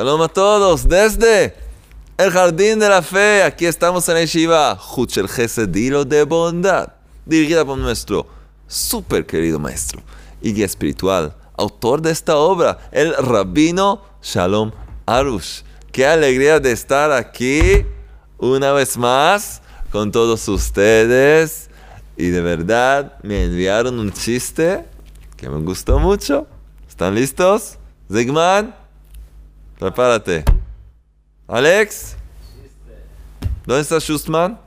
Shalom a todos desde el Jardín de la Fe. Aquí estamos en Shiva, Huchel Hilo de Bondad, dirigida por nuestro super querido maestro y guía espiritual, autor de esta obra, el Rabino Shalom Arush. Qué alegría de estar aquí una vez más con todos ustedes. Y de verdad me enviaron un chiste que me gustó mucho. ¿Están listos? Zigman, prepárate. Alex, ¿dónde está Schustman?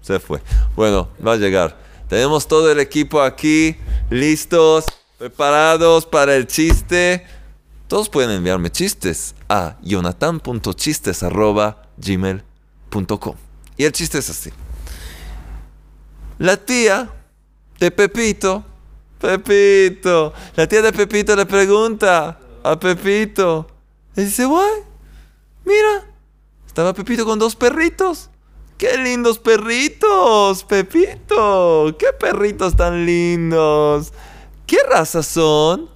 Se fue. Bueno, va a llegar. Tenemos todo el equipo aquí, listos, preparados para el chiste. Todos pueden enviarme chistes a jonathan.chistes.gmail.com Y el chiste es así. La tía de Pepito, Pepito, la tía de Pepito le pregunta a Pepito, le dice, guay, mira, estaba Pepito con dos perritos. ¡Qué lindos perritos, Pepito! ¡Qué perritos tan lindos! ¿Qué raza son?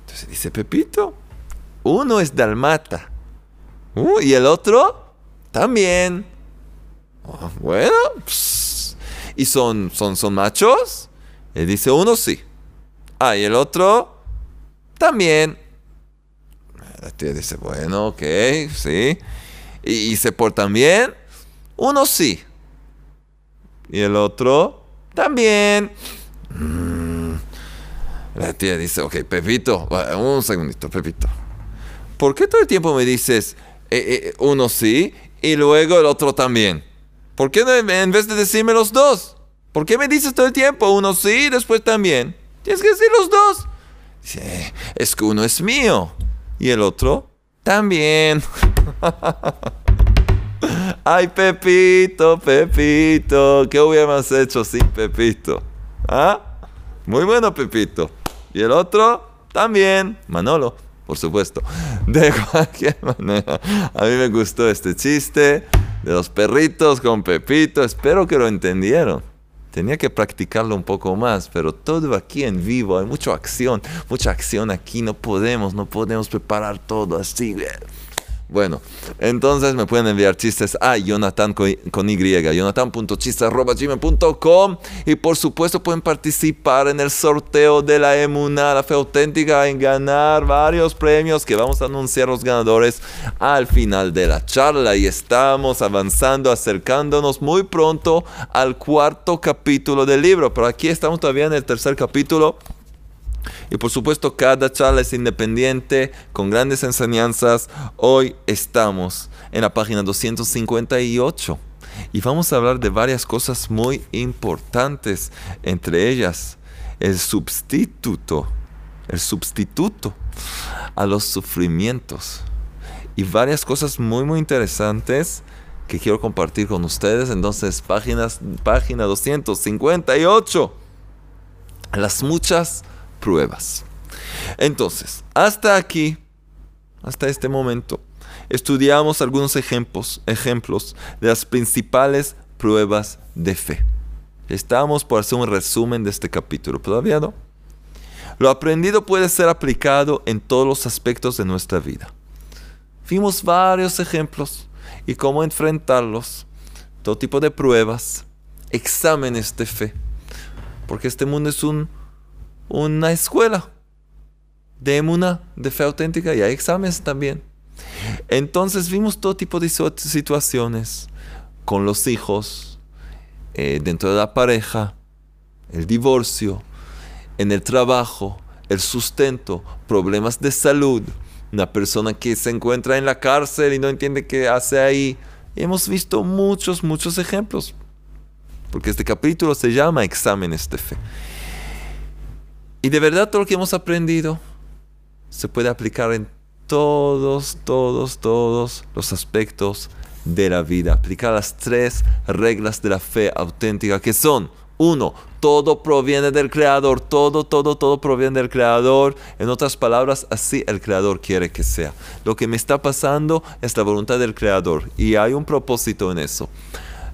Entonces dice Pepito, uno es dalmata. Uh, ¿Y el otro? También. Oh, bueno, ¿y son, son, son machos? Él dice, uno sí. Ah, ¿y el otro? También. La tía dice, bueno, ok, sí. ¿Y, se portan bien? Uno sí. ¿Y el otro? También. Mm. La tía dice, ok, Pepito, un segundito, Pepito. ¿por qué todo el tiempo me dices eh, eh, uno sí y luego el otro también? ¿Por qué en vez de decirme los dos? ¿Por qué me dices todo el tiempo uno sí y después también? Tienes que decir los dos. Dice, es que uno es mío y el otro también. Ay, Pepito, Pepito, ¿qué hubiéramos hecho sin Pepito? ¿Ah? Muy bueno, Pepito. Y el otro también, Manolo por supuesto. De cualquier manera, a mí me gustó este chiste de los perritos con Pepito. Espero que lo entendieron. Tenía que practicarlo un poco más, pero todo aquí en vivo, hay mucha acción, mucha acción aquí, no podemos, no podemos preparar todo así. Bueno, entonces me pueden enviar chistes a Jonathan con, Y, jonathan.chistes.gmail.com y por supuesto pueden participar en el sorteo de la Emuna, la fe auténtica, en ganar varios premios que vamos a anunciar los ganadores al final de la charla. Y estamos avanzando, acercándonos muy pronto al cuarto capítulo del libro, pero aquí estamos todavía en el tercer capítulo. Y por supuesto cada charla es independiente, con grandes enseñanzas. Hoy estamos en la página 258 y vamos a hablar de varias cosas muy importantes, entre ellas el sustituto, el sustituto a los sufrimientos. Y varias cosas muy muy interesantes que quiero compartir con ustedes. Entonces, páginas, página 258. Las muchas pruebas. Entonces, hasta aquí, hasta este momento, estudiamos algunos ejemplos, ejemplos de las principales pruebas de fe. Estamos por hacer un resumen de este capítulo, todavía no. Lo aprendido puede ser aplicado en todos los aspectos de nuestra vida. Vimos varios ejemplos y cómo enfrentarlos, todo tipo de pruebas, exámenes de fe, porque este mundo es un una escuela de emuna, de fe auténtica, y hay exámenes también. Entonces vimos todo tipo de situaciones con los hijos, eh, dentro de la pareja, el divorcio, en el trabajo, el sustento, problemas de salud, una persona que se encuentra en la cárcel y no entiende qué hace ahí. Hemos visto muchos, muchos ejemplos, porque este capítulo se llama exámenes de fe. Y de verdad todo lo que hemos aprendido se puede aplicar en todos, todos, todos los aspectos de la vida. Aplicar las tres reglas de la fe auténtica que son, uno, todo proviene del Creador, todo, todo, todo proviene del Creador. En otras palabras, así el Creador quiere que sea. Lo que me está pasando es la voluntad del Creador y hay un propósito en eso.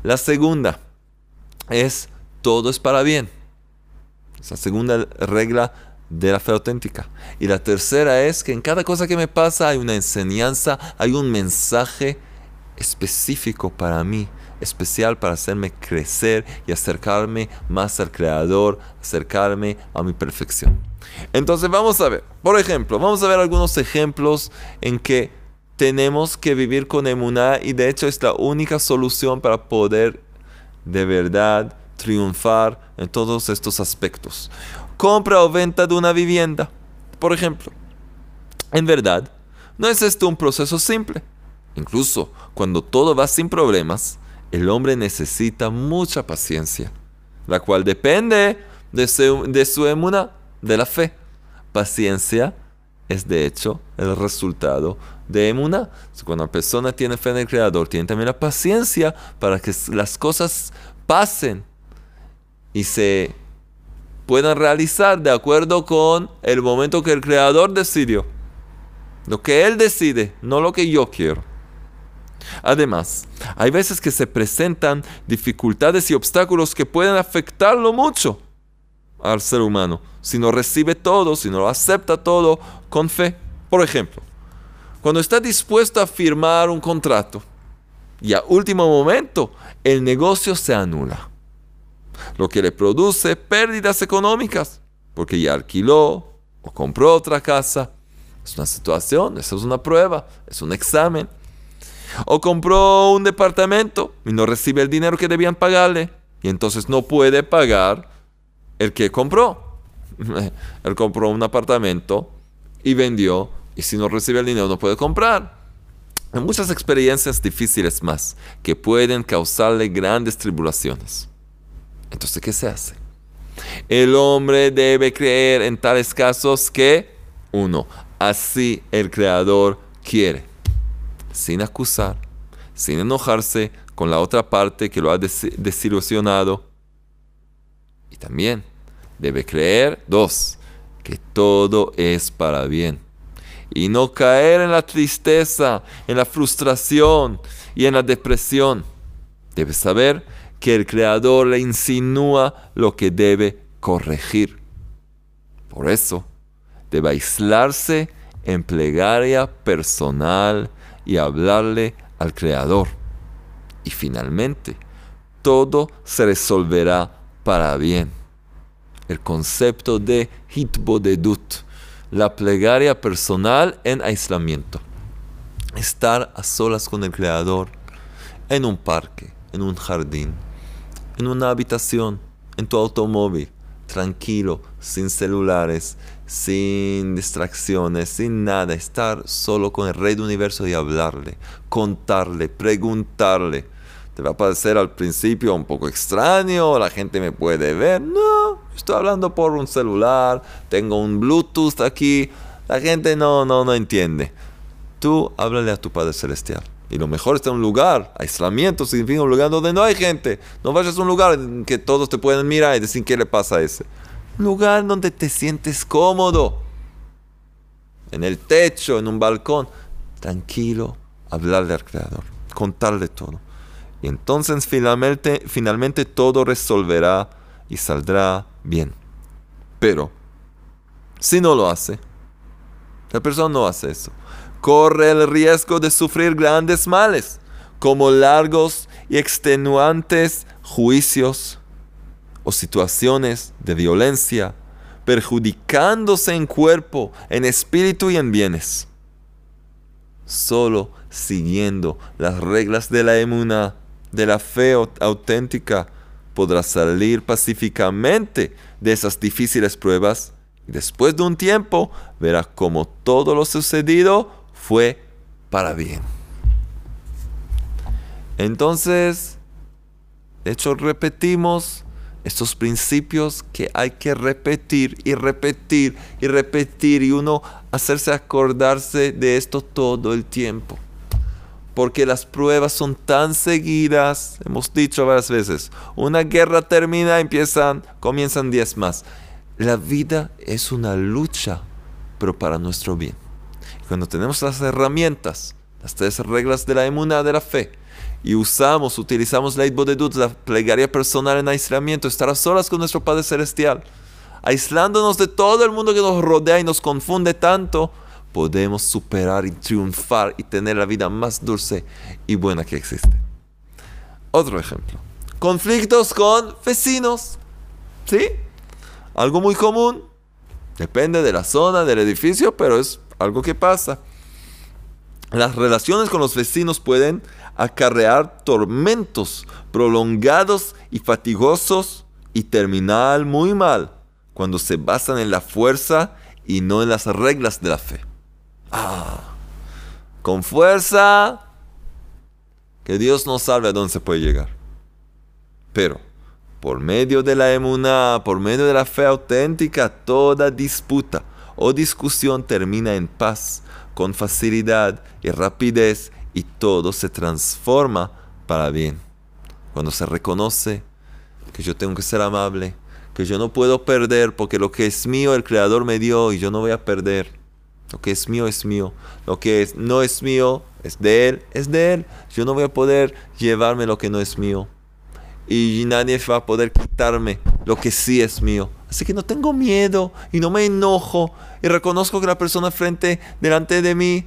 La segunda es, todo es para bien. Esa segunda regla de la fe auténtica. Y la tercera es que en cada cosa que me pasa hay una enseñanza, hay un mensaje específico para mí, especial para hacerme crecer y acercarme más al Creador, acercarme a mi perfección. Entonces vamos a ver, por ejemplo, vamos a ver algunos ejemplos en que tenemos que vivir con emuná y de hecho es la única solución para poder de verdad triunfar en todos estos aspectos. Compra o venta de una vivienda, por ejemplo. En verdad, no es esto un proceso simple. Incluso cuando todo va sin problemas, el hombre necesita mucha paciencia, la cual depende de su, de su emuna, de la fe. Paciencia es de hecho el resultado de emuna. Cuando la persona tiene fe en el Creador, tiene también la paciencia para que las cosas pasen y se puedan realizar de acuerdo con el momento que el Creador decidió. Lo que Él decide, no lo que yo quiero. Además, hay veces que se presentan dificultades y obstáculos que pueden afectarlo mucho al ser humano si no recibe todo, si no acepta todo con fe. Por ejemplo, cuando está dispuesto a firmar un contrato y a último momento el negocio se anula, lo que le produce pérdidas económicas porque ya alquiló o compró otra casa. Es una situación, eso es una prueba, es un examen. O compró un departamento y no recibe el dinero que debían pagarle. Y entonces no puede pagar el que compró. Él compró un apartamento y vendió. Y si no recibe el dinero no puede comprar. Hay muchas experiencias difíciles más que pueden causarle grandes tribulaciones. Entonces, ¿qué se hace? El hombre debe creer en tales casos que, uno, así el Creador quiere sin acusar, sin enojarse con la otra parte que lo ha desilusionado. Y también debe creer, dos, que todo es para bien. Y no caer en la tristeza, en la frustración y en la depresión. Debe saber que el Creador le insinúa lo que debe corregir. Por eso, debe aislarse en plegaria personal y hablarle al Creador. Y finalmente, todo se resolverá para bien. El concepto de hitbodedut, la plegaria personal en aislamiento. Estar a solas con el Creador en un parque, en un jardín, en una habitación, en tu automóvil, tranquilo, sin celulares, sin distracciones, sin nada, estar solo con el Rey del Universo y hablarle, contarle, preguntarle. Te va a parecer al principio un poco extraño, la gente me puede ver. No, estoy hablando por un celular, tengo un Bluetooth aquí, la gente no, no, no entiende. Tú háblale a tu Padre Celestial. Y lo mejor está en un lugar. Aislamiento significa un lugar donde no hay gente. No vayas a un lugar en que todos te pueden mirar y decir qué le pasa a ese lugar donde te sientes cómodo. En el techo, en un balcón. Tranquilo, hablarle al Creador, contarle todo. Y entonces finalmente, finalmente todo resolverá y saldrá bien. Pero, si no lo hace, la persona no hace eso, corre el riesgo de sufrir grandes males, como largos y extenuantes juicios o situaciones de violencia, perjudicándose en cuerpo, en espíritu y en bienes. Solo siguiendo las reglas de la emuna, de la fe auténtica, podrá salir pacíficamente de esas difíciles pruebas y después de un tiempo verá cómo todo lo sucedido fue para bien. Entonces, de hecho, repetimos estos principios que hay que repetir y repetir y repetir y uno hacerse acordarse de esto todo el tiempo. Porque las pruebas son tan seguidas, hemos dicho varias veces, una guerra termina, empiezan, comienzan diez más. La vida es una lucha, pero para nuestro bien. Cuando tenemos las herramientas, las tres reglas de la emuná de la fe, y usamos, utilizamos la Idbodedut, la plegaria personal en aislamiento, estar a solas con nuestro Padre Celestial. aislándonos de todo el mundo que nos rodea y nos confunde tanto, podemos superar y triunfar y tener la vida más dulce y buena que existe. Otro ejemplo. Conflictos con vecinos. ¿Sí? Algo muy común. Depende de la zona, del edificio, pero es algo que pasa. Las relaciones con los vecinos pueden acarrear tormentos prolongados y fatigosos y terminar muy mal cuando se basan en la fuerza y no en las reglas de la fe. Ah, con fuerza, que Dios nos salve a dónde se puede llegar. Pero, por medio de la emuná, por medio de la fe auténtica, toda disputa o discusión termina en paz, con facilidad y rapidez, y todo se transforma para bien. Cuando se reconoce que yo tengo que ser amable, que yo no puedo perder porque lo que es mío el Creador me dio y yo no voy a perder. Lo que es mío es mío. Lo que no es mío es de Él, es de Él. Yo no voy a poder llevarme lo que no es mío. Y nadie va a poder quitarme lo que sí es mío. Así que no tengo miedo y no me enojo y reconozco que la persona frente, delante de mí,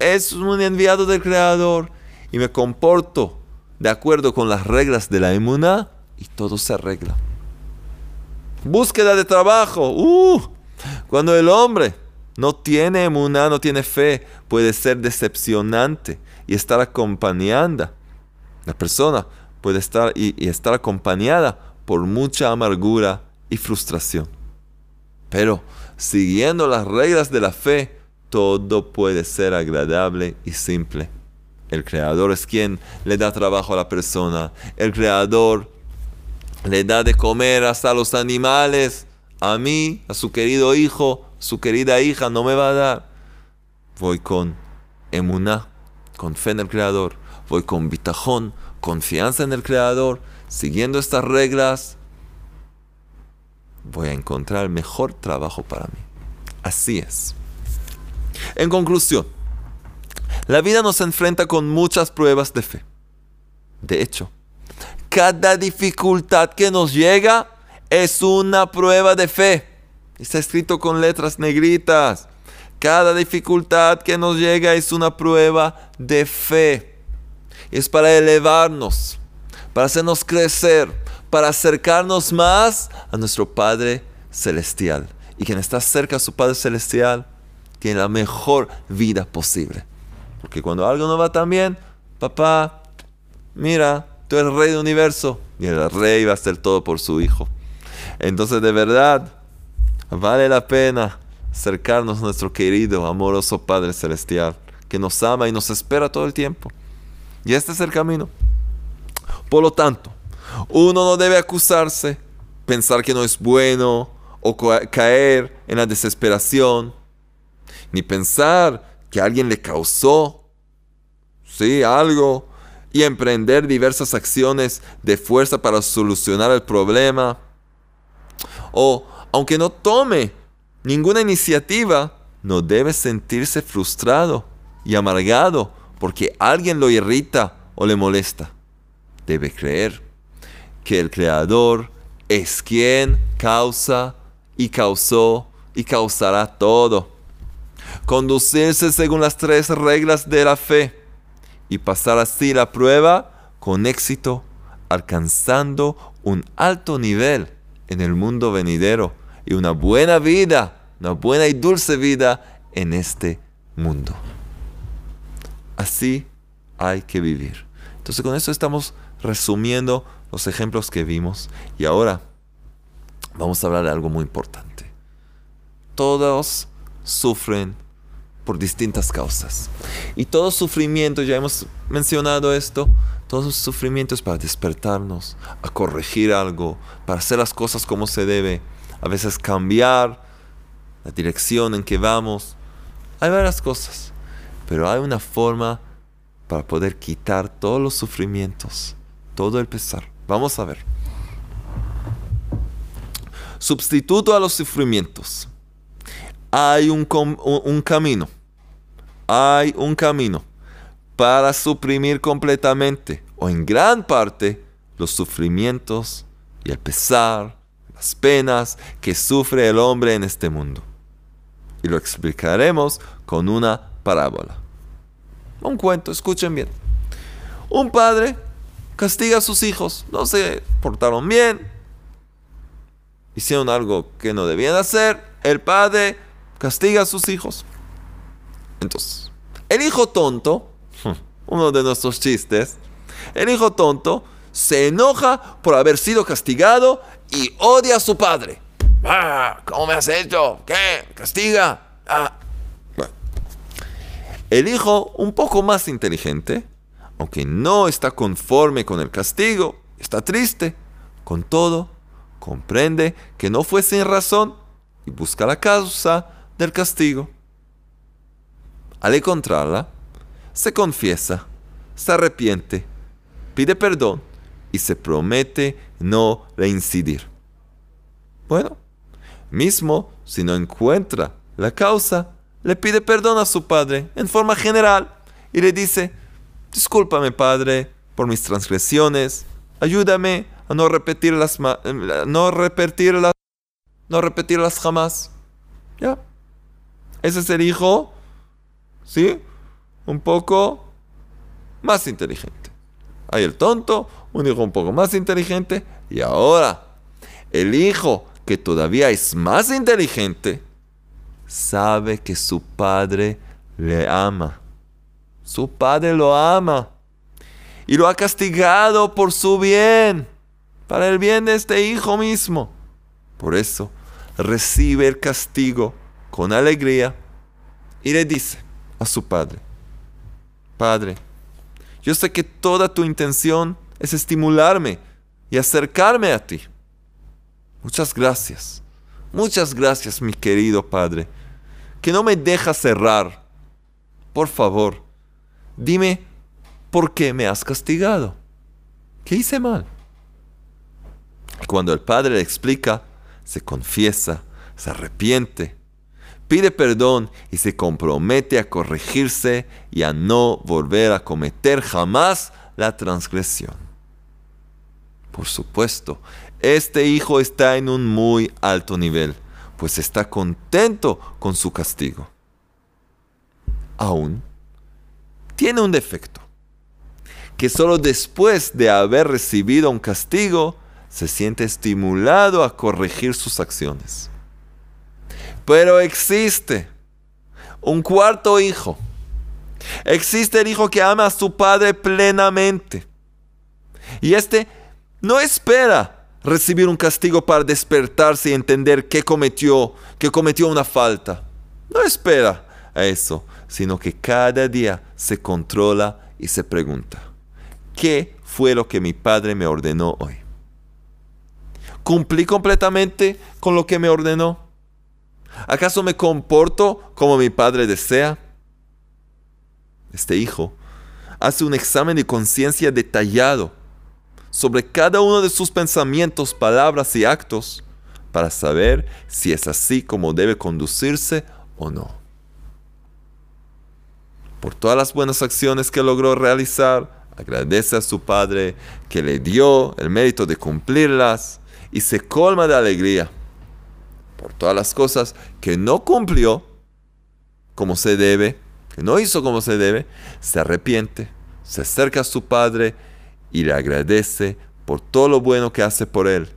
es un enviado del Creador y me comporto de acuerdo con las reglas de la emuná y todo se arregla. Búsqueda de trabajo. Uh, cuando el hombre no tiene emuná, no tiene fe, puede ser decepcionante y estar acompañada. La persona puede estar y, estar acompañada por mucha amargura y frustración. Pero siguiendo las reglas de la fe, todo puede ser agradable y simple. El creador es quien le da trabajo a la persona. El creador le da de comer hasta a los animales. A mí, a su querido hijo, su querida hija, no me va a dar. Voy con emuná, con fe en el Creador. Voy con bitajón, confianza en el Creador. Siguiendo estas reglas, voy a encontrar el mejor trabajo para mí. Así es. En conclusión, la vida nos enfrenta con muchas pruebas de fe. De hecho, cada dificultad que nos llega es una prueba de fe. Está escrito con letras negritas. Cada dificultad que nos llega es una prueba de fe. Es para elevarnos, para hacernos crecer, para acercarnos más a nuestro Padre Celestial. Y quien está cerca a su Padre Celestial tiene la mejor vida posible. Porque cuando algo no va tan bien, papá, mira, tú eres rey del universo. Y el rey va a hacer todo por su hijo. Entonces, de verdad, vale la pena acercarnos a nuestro querido, amoroso Padre Celestial, que nos ama y nos espera todo el tiempo. Y este es el camino. Por lo tanto, uno no debe acusarse, pensar que no es bueno o caer en la desesperación, ni pensar que alguien le causó, sí, algo y emprender diversas acciones de fuerza para solucionar el problema. O, aunque no tome ninguna iniciativa, no debe sentirse frustrado y amargado porque alguien lo irrita o le molesta. Debe creer que el Creador es quien causa y causó y causará todo. Conducirse según las tres reglas de la fe y pasar así la prueba con éxito, alcanzando un alto nivel en el mundo venidero y una buena vida, una buena y dulce vida en este mundo. Así hay que vivir. Entonces con esto estamos resumiendo los ejemplos que vimos y ahora vamos a hablar de algo muy importante. Todos sufren por distintas causas. Y todo sufrimiento, ya hemos mencionado esto, todo sufrimiento es para despertarnos, a corregir algo, para hacer las cosas como se debe, a veces cambiar la dirección en que vamos. Hay varias cosas, pero hay una forma para poder quitar todos los sufrimientos, todo el pesar. Vamos a ver. Sustituto a los sufrimientos hay un, un, camino, hay un camino para suprimir completamente o en gran parte los sufrimientos y el pesar, las penas que sufre el hombre en este mundo. Y lo explicaremos con una parábola. Un cuento, escuchen bien. Un padre castiga a sus hijos, no se portaron bien, hicieron algo que no debían hacer, el padre castiga a sus hijos. Entonces, el hijo tonto, uno de nuestros chistes, el hijo tonto se enoja por haber sido castigado y odia a su padre. Ah, ¿Cómo me has hecho? ¿Qué? ¿Castiga? Ah. El hijo, un poco más inteligente, aunque no está conforme con el castigo, está triste, con todo, comprende que no fue sin razón y busca la causa del castigo. Al encontrarla, se confiesa, se arrepiente, pide perdón y se promete no reincidir. Bueno, mismo si no encuentra la causa, le pide perdón a su padre en forma general y le dice, discúlpame padre por mis transgresiones, ayúdame a no repetirlas, no repetirlas, no repetirlas jamás. Ya. Ese es el hijo, ¿sí? Un poco más inteligente. Hay el tonto, un hijo un poco más inteligente. Y ahora, el hijo que todavía es más inteligente, sabe que su padre le ama. Su padre lo ama. Y lo ha castigado por su bien para el bien de este hijo mismo. Por eso recibe el castigo con alegría y le dice a su padre, Padre, yo sé que toda tu intención es estimularme y acercarme a ti. Muchas gracias, muchas gracias mi querido Padre, que no me dejas cerrar. Por favor, dime por qué me has castigado. ¿Qué hice mal? Cuando el padre le explica, se confiesa, se arrepiente, pide perdón y se compromete a corregirse y a no volver a cometer jamás la transgresión. Por supuesto, este hijo está en un muy alto nivel, pues está contento con su castigo. Aún tiene un defecto, que solo después de haber recibido un castigo, se siente estimulado a corregir sus acciones. Pero existe un cuarto hijo. Existe el hijo que ama a su padre plenamente. Y este no espera recibir un castigo para despertarse y entender que cometió, que cometió una falta. No espera a eso, sino que cada día se controla y se pregunta, ¿qué fue lo que mi padre me ordenó hoy? ¿Cumplí completamente con lo que me ordenó? ¿Acaso me comporto como mi padre desea? Este hijo hace un examen de conciencia detallado sobre cada uno de sus pensamientos, palabras y actos para saber si es así como debe conducirse o no. Por todas las buenas acciones que logró realizar, agradece a su padre que le dio el mérito de cumplirlas y se colma de alegría por todas las cosas que no cumplió como se debe, que no hizo como se debe, se arrepiente, se acerca a su padre y le agradece por todo lo bueno que hace por él.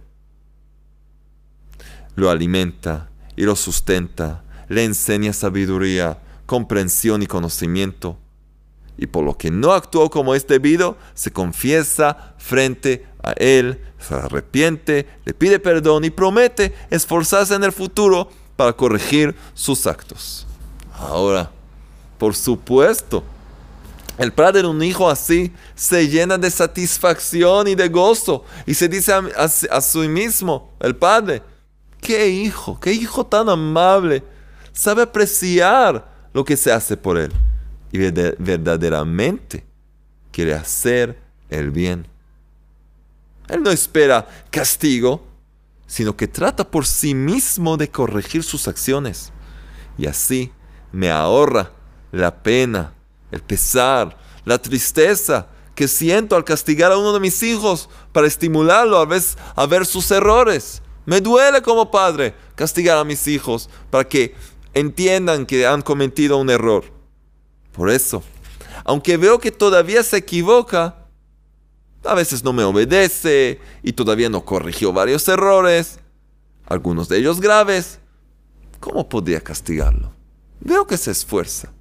Lo alimenta y lo sustenta, le enseña sabiduría, comprensión y conocimiento. Y por lo que no actuó como es debido, se confiesa frente a él se arrepiente, le pide perdón y promete esforzarse en el futuro para corregir sus actos. Ahora, por supuesto, el padre de un hijo así se llena de satisfacción y de gozo y se dice a, a, sí mismo, el padre, qué hijo, qué hijo tan amable, sabe apreciar lo que se hace por él y verdaderamente quiere hacer el bien. Él no espera castigo, sino que trata por sí mismo de corregir sus acciones. Y así me ahorra la pena, el pesar, la tristeza que siento al castigar a uno de mis hijos para estimularlo a ver, a ver sus errores. Me duele como padre castigar a mis hijos para que entiendan que han cometido un error. Por eso, aunque veo que todavía se equivoca, a veces no me obedece y todavía no corrigió varios errores, algunos de ellos graves, ¿cómo podría castigarlo? Veo que se esfuerza.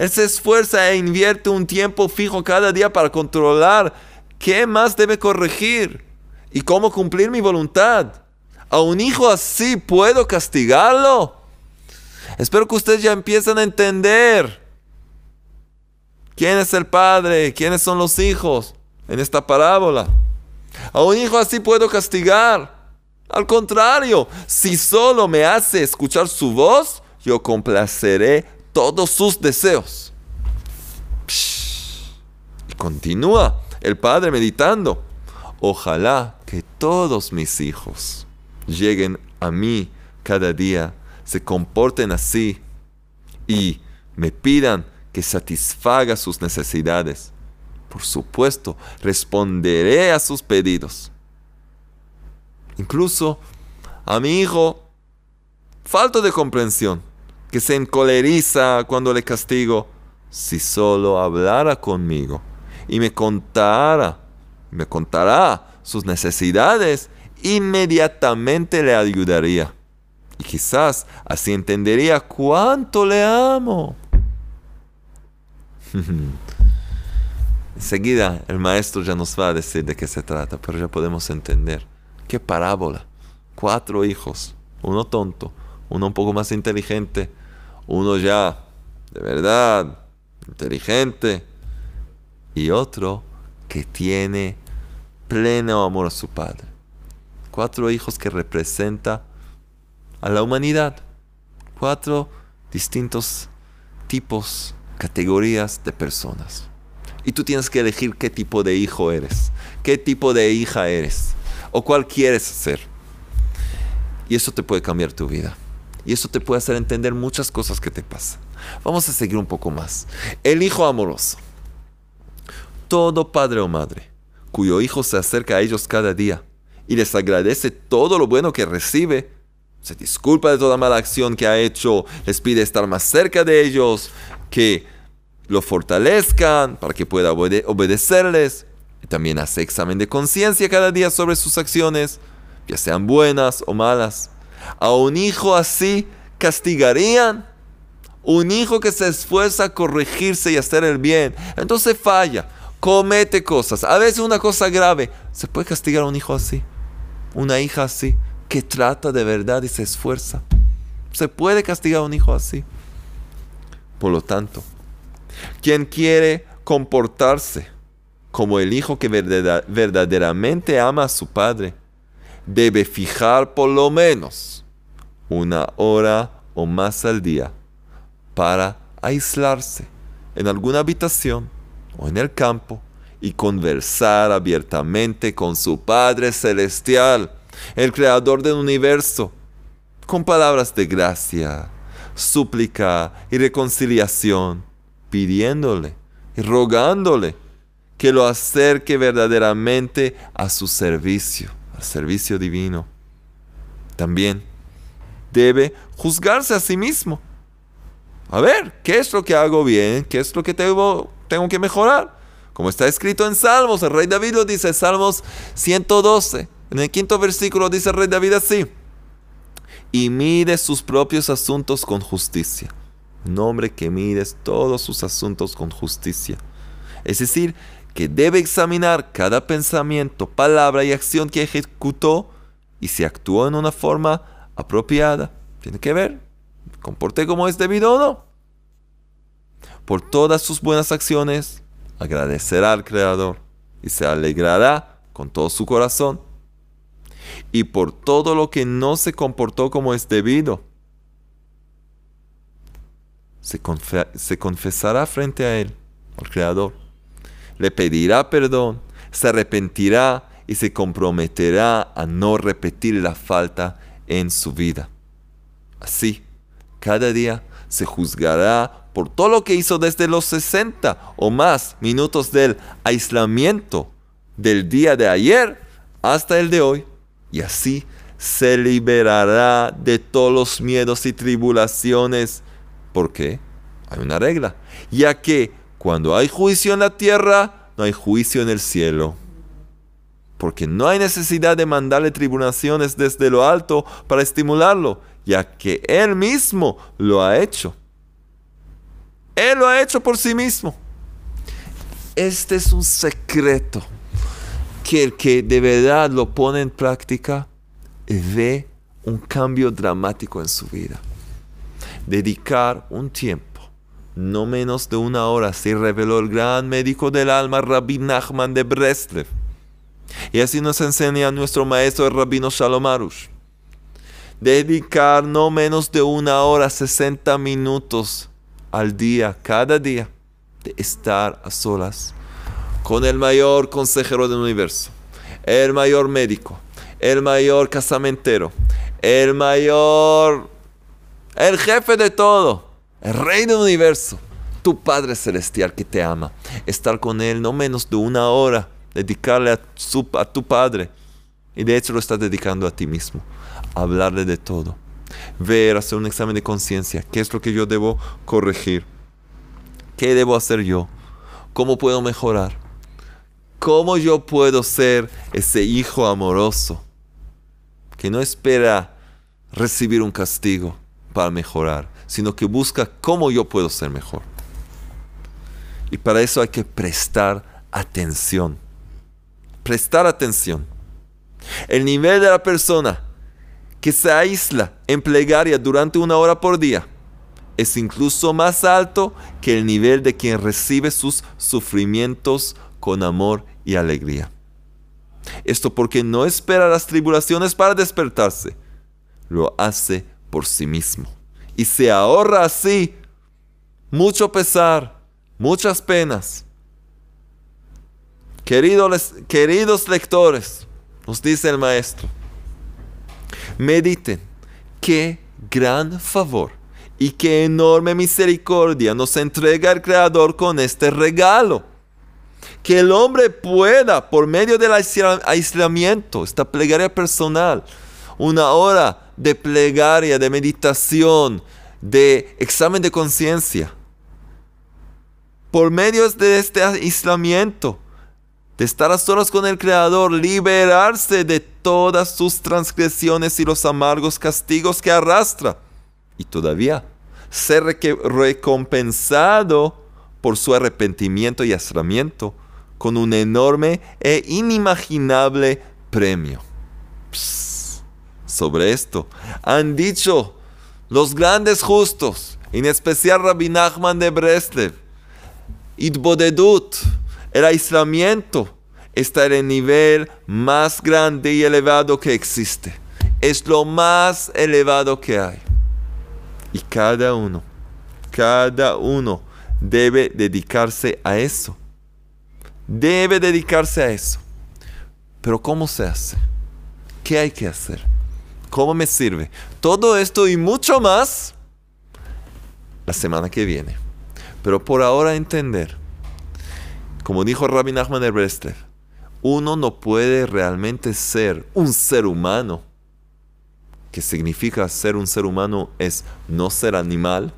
Él se esfuerza e invierte un tiempo fijo cada día para controlar qué más debe corregir y cómo cumplir mi voluntad. ¿A un hijo así puedo castigarlo? Espero que ustedes ya empiecen a entender quién es el padre, quiénes son los hijos en esta parábola. A un hijo así puedo castigar. Al contrario, si solo me hace escuchar su voz, yo complaceré todos sus deseos. Y continúa el padre meditando. Ojalá que todos mis hijos lleguen a mí cada día, se comporten así y me pidan que satisfaga sus necesidades. Por supuesto, responderé a sus pedidos. Incluso a mi hijo, falto de comprensión, que se encoleriza cuando le castigo, si solo hablara conmigo y me contara, me contará sus necesidades, inmediatamente le ayudaría. Y quizás así entendería cuánto le amo. Enseguida el maestro ya nos va a decir de qué se trata, pero ya podemos entender. Qué parábola. Cuatro hijos, uno tonto, uno un poco más inteligente, uno ya de verdad inteligente y otro que tiene pleno amor a su padre. Cuatro hijos que representa a la humanidad. Cuatro distintos tipos, categorías de personas. Y tú tienes que elegir qué tipo de hijo eres, qué tipo de hija eres o cuál quieres ser. Y eso te puede cambiar tu vida. Y eso te puede hacer entender muchas cosas que te pasan. Vamos a seguir un poco más. El hijo amoroso. Todo padre o madre cuyo hijo se acerca a ellos cada día y les agradece todo lo bueno que recibe, se disculpa de toda mala acción que ha hecho, les pide estar más cerca de ellos, que lo fortalezcan para que pueda obedecerles, y también hace examen de conciencia cada día sobre sus acciones, ya sean buenas o malas. A un hijo así castigarían. Un hijo que se esfuerza a corregirse y hacer el bien, entonces falla, comete cosas, a veces una cosa grave. ¿Se puede castigar a un hijo así? Una hija así, que trata de verdad y se esfuerza. ¿Se puede castigar a un hijo así? Por lo tanto, quien quiere comportarse como el hijo que verdaderamente ama a su padre, debe fijar por lo menos una hora o más al día para aislarse en alguna habitación o en el campo y conversar abiertamente con su Padre Celestial, el Creador del universo, con palabras de gracia, súplica y reconciliación, pidiéndole y rogándole que lo acerque verdaderamente a su servicio, servicio divino. También debe juzgarse a sí mismo. A ver, ¿qué es lo que hago bien? ¿Qué es lo que tengo, tengo que mejorar? Como está escrito en Salmos, el rey David lo dice, Salmos 112. En el quinto versículo dice el rey David así. Y mide sus propios asuntos con justicia. Un hombre que mide todos sus asuntos con justicia. Es decir, que debe examinar cada pensamiento, palabra y acción que ejecutó y si actuó en una forma apropiada. Tiene que ver, comporté como es debido o no. Por todas sus buenas acciones, agradecerá al Creador y se alegrará con todo su corazón. Y por todo lo que no se comportó como es debido, se, se confesará frente a Él, al Creador le pedirá perdón, se arrepentirá y se comprometerá a no repetir la falta en su vida. Así, cada día se juzgará por todo lo que hizo desde los 60 o más minutos del aislamiento del día de ayer hasta el de hoy. Y así se liberará de todos los miedos y tribulaciones. ¿Por qué? Hay una regla. Ya que cuando hay juicio en la tierra, no hay juicio en el cielo. Porque no hay necesidad de mandarle tribulaciones desde lo alto para estimularlo, ya que Él mismo lo ha hecho. Él lo ha hecho por sí mismo. Este es un secreto que el que de verdad lo pone en práctica ve un cambio dramático en su vida. Dedicar un tiempo, no menos de una hora, se reveló el gran médico del alma, Rabbi Nachman de Breslev. Y así nos enseña nuestro maestro el rabino Shalom Arush. Dedicar no menos de una hora, 60 minutos al día, cada día, de estar a solas con el mayor consejero del universo, el mayor médico, el mayor casamentero, el mayor, el jefe de todo, el rey del universo, tu Padre Celestial que te ama. Estar con Él no menos de una hora, dedicarle a, a tu Padre. Y de hecho lo estás dedicando a ti mismo. Hablarle de todo. Ver, hacer un examen de conciencia. ¿Qué es lo que yo debo corregir? ¿Qué debo hacer yo? ¿Cómo puedo mejorar? ¿Cómo yo puedo ser ese hijo amoroso que no espera recibir un castigo para mejorar, sino que busca cómo yo puedo ser mejor? Y para eso hay que prestar atención. Prestar atención. El nivel de la persona que se aísla en plegaria durante una hora por día es incluso más alto que el nivel de quien recibe sus sufrimientos con amor y alegría. Esto porque no espera las tribulaciones para despertarse, lo hace por sí mismo y se ahorra así mucho pesar, muchas penas. Queridos, queridos lectores, nos dice el maestro, mediten qué gran favor y qué enorme misericordia nos entrega el Creador con este regalo que el hombre pueda, por medio del aislamiento, esta plegaria personal, una hora de plegaria, de meditación, de examen de conciencia, por medio de este aislamiento, de estar a solas con el Creador, liberarse de todas sus transgresiones y los amargos castigos que arrastra, y todavía ser recompensado por su arrepentimiento y aislamiento con un enorme e inimaginable premio. Sobre esto han dicho los grandes justos, en especial Rabbi Nachman de Breslev, Itbodedut, el aislamiento, está en el nivel más grande y elevado que existe. Es lo más elevado que hay. Y cada uno, cada uno debe dedicarse a eso debe dedicarse a eso. Pero ¿cómo se hace? ¿Qué hay que hacer? ¿Cómo me sirve? Todo esto y mucho más la semana que viene. Pero por ahora entender, como dijo Rabbi Nachman de uno no puede realmente ser un ser humano. Que significa ser un ser humano es no ser animal,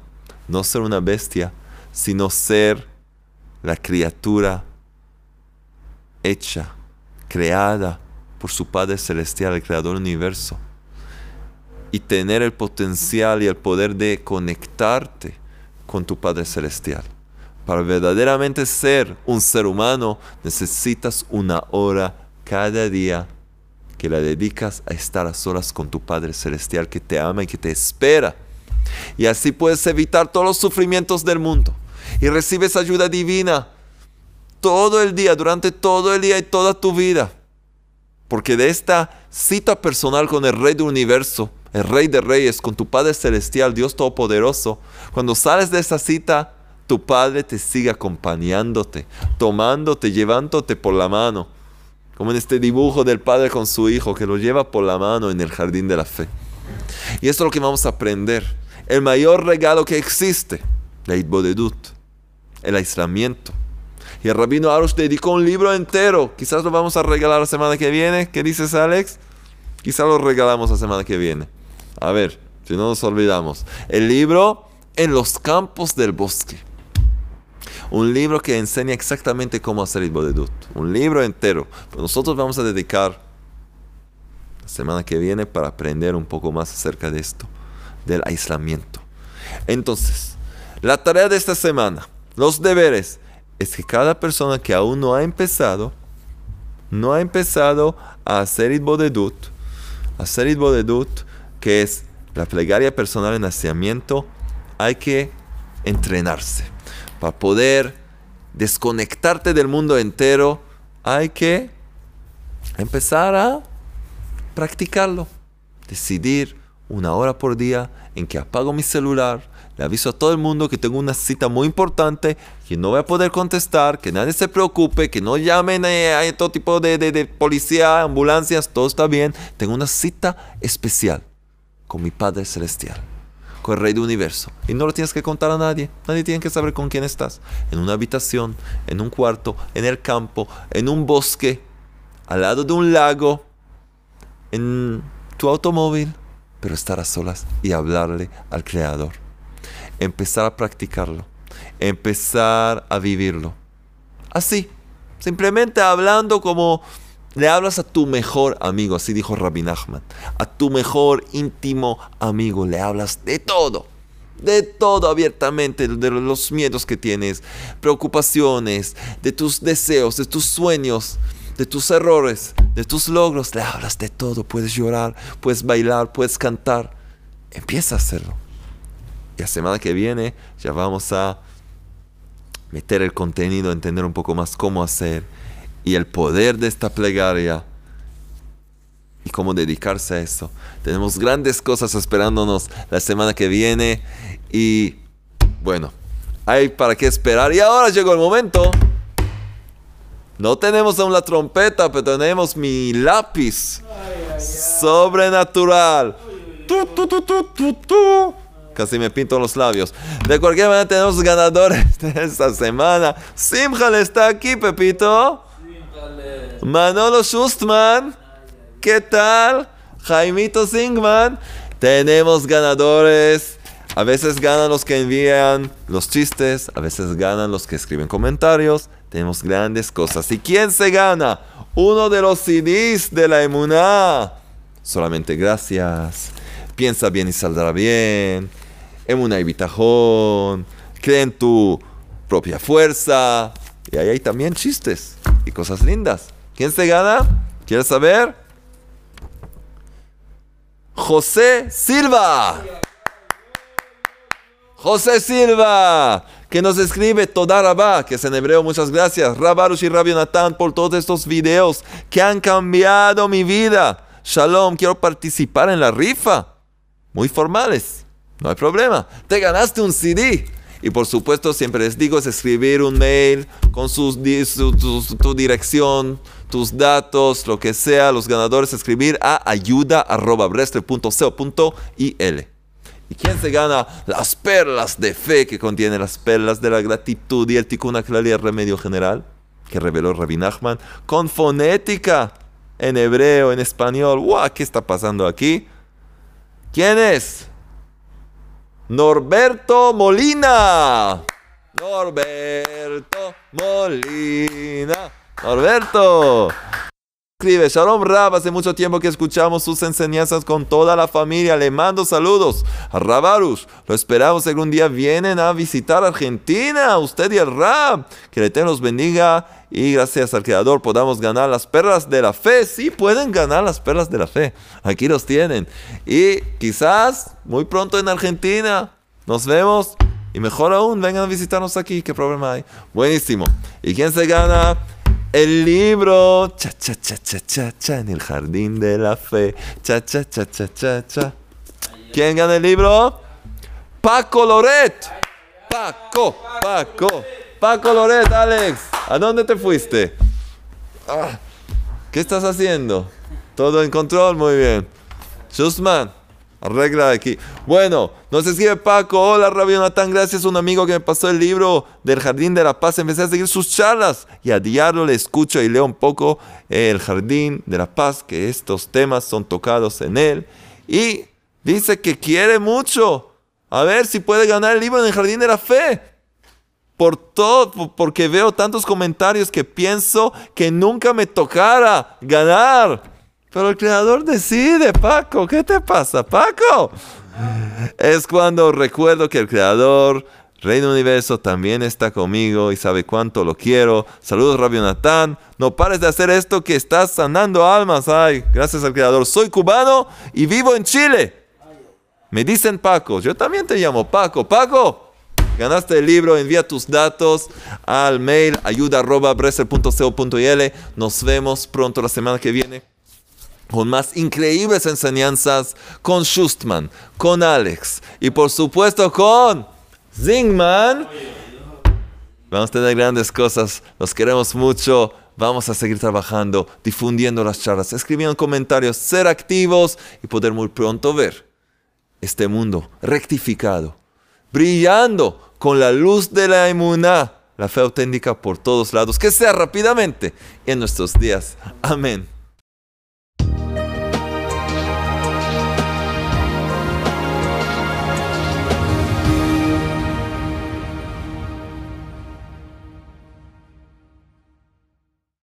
no ser una bestia, sino ser la criatura hecha, creada por su Padre Celestial, el Creador del universo, y tener el potencial y el poder de conectarte con tu Padre Celestial. Para verdaderamente ser un ser humano necesitas una hora cada día que la dedicas a estar a solas con tu Padre Celestial que te ama y que te espera. Y así puedes evitar todos los sufrimientos del mundo. Y recibes ayuda divina todo el día, durante todo el día y toda tu vida. Porque de esta cita personal con el Rey del Universo, el Rey de Reyes, con tu Padre Celestial, Dios Todopoderoso, cuando sales de esa cita, tu Padre te sigue acompañándote, tomándote, llevándote por la mano. Como en este dibujo del Padre con su Hijo, que lo lleva por la mano en el jardín de la fe. Y esto es lo que vamos a aprender. El mayor regalo que existe, la Itbodedut, el aislamiento y el rabino Arush dedicó un libro entero. Quizás lo vamos a regalar la semana que viene. ¿Qué dices, Alex? Quizá lo regalamos la semana que viene. A ver, si no nos olvidamos. El libro En los campos del bosque. Un libro que enseña exactamente cómo hacer Bodedut. Un libro entero. nosotros vamos a dedicar la semana que viene para aprender un poco más acerca de esto, del aislamiento. Entonces, la tarea de esta semana, los deberes, es que cada persona que aún no ha empezado, no ha empezado a hacer Bodedut, hacer Bodedut, que es la plegaria personal en nacimiento, hay que entrenarse. Para poder desconectarte del mundo entero, hay que empezar a practicarlo. Decidir una hora por día en que apago mi celular, le aviso a todo el mundo que tengo una cita muy importante, que no voy a poder contestar, que nadie se preocupe, que no llamen a, todo tipo de, de policía, ambulancias, todo está bien. Tengo una cita especial con mi Padre Celestial con el Rey del Universo. Y no lo tienes que contar a nadie. Nadie tiene que saber con quién estás. En una habitación, en un cuarto, en el campo, en un bosque, al lado de un lago, en tu automóvil, pero estar a solas y hablarle al Creador. Empezar a practicarlo. Empezar a vivirlo. Así, simplemente hablando como le hablas a tu mejor amigo, así dijo Rabbi Nachman. A tu mejor íntimo amigo le hablas de todo. De todo abiertamente, de los miedos que tienes, preocupaciones, de tus deseos, de tus sueños, de tus errores, de tus logros. Le hablas de todo. Puedes llorar, puedes bailar, puedes cantar. Empieza a hacerlo. Y la semana que viene ya vamos a meter el contenido, entender un poco más cómo hacer y el poder de esta plegaria y cómo dedicarse a eso. Tenemos grandes cosas esperándonos la semana que viene y bueno, hay para qué esperar. Y ahora llegó el momento. No tenemos aún la trompeta, pero tenemos mi lápiz sobrenatural. Casi me pinto los labios. De cualquier manera, tenemos ganadores de esta semana. Simjal está aquí, Pepito. Manolo Schustman. ¿Qué tal? Jaimito Singman. Tenemos ganadores. A veces ganan los que envían los chistes, a veces ganan los que escriben comentarios. Tenemos grandes cosas. ¿Y quién se gana? Uno de los CDs de la Emuná. Solamente gracias. Piensa bien y saldrá bien. Emuná y Bitajón. Cree en tu propia fuerza. Y ahí hay también chistes y cosas lindas. ¿Quién se gana? ¿Quieres saber? José Silva. José Silva, que nos escribe Toda Rabá, que es en hebreo, muchas gracias. Rabarush y Rabbi Natán por todos estos videos que han cambiado mi vida. Shalom, quiero participar en la rifa. Muy formales, no hay problema. Te ganaste un CD. Y por supuesto, siempre les digo, es escribir un mail con sus, tu, dirección, tus datos, lo que sea, los ganadores, escribir a ayuda.brestre.co.il. ¿Y quién se gana las perlas de fe que contiene las perlas de la gratitud y el tikkun el remedio general que reveló Rabbi Nachman con fonética en hebreo, en español? ¡Wow! ¿Qué está pasando aquí? ¿Quién es? Norberto Molina. Norberto Molina. Norberto. Escribe, Shalom Rab, hace mucho tiempo que escuchamos sus enseñanzas con toda la familia. Le mando saludos Rabarus. Lo esperamos algún día vienen a visitar Argentina, usted y el Rab. Que el Eterno los bendiga y gracias al Creador podamos ganar las perlas de la fe. Sí, pueden ganar las perlas de la fe. Aquí los tienen. Y quizás muy pronto en Argentina. Nos vemos. Y mejor aún, vengan a visitarnos aquí. ¿Qué problema hay? Buenísimo. ¿Y quién se gana? El libro, cha cha cha cha cha cha, en el jardín de la fe, cha cha cha cha cha cha. ¿Quién gana el libro? Paco Loret. Paco, Paco, Paco Loret, Alex. ¿A dónde te fuiste? Ah, ¿Qué estás haciendo? Todo en control, muy bien. Shusman, Arregla aquí. Bueno, nos escribe Paco. Hola, Rabbi Natán. Gracias a un amigo que me pasó el libro del Jardín de la Paz. Empecé a seguir sus charlas y a diario le escucho y leo un poco el Jardín de la Paz, que estos temas son tocados en él. Y dice que quiere mucho. A ver si puede ganar el libro en el Jardín de la Fe. Por todo, porque veo tantos comentarios que pienso que nunca me tocara ganar. Pero el creador decide, Paco. ¿Qué te pasa, Paco? Es cuando recuerdo que el creador, del Universo, también está conmigo y sabe cuánto lo quiero. Saludos, Rabio Natán. No pares de hacer esto que estás sanando almas. Ay, gracias al creador. Soy cubano y vivo en Chile. Me dicen Paco. Yo también te llamo Paco. Paco. Ganaste el libro, envía tus datos al mail ayuda.bresser.co.il. Nos vemos pronto la semana que viene con más increíbles enseñanzas con Schustman, con Alex y por supuesto con Zingman. Vamos a tener grandes cosas, los queremos mucho. Vamos a seguir trabajando, difundiendo las charlas, escribiendo comentarios, ser activos y poder muy pronto ver este mundo rectificado, brillando con la luz de la inmunidad, la fe auténtica por todos lados, que sea rápidamente en nuestros días. Amén.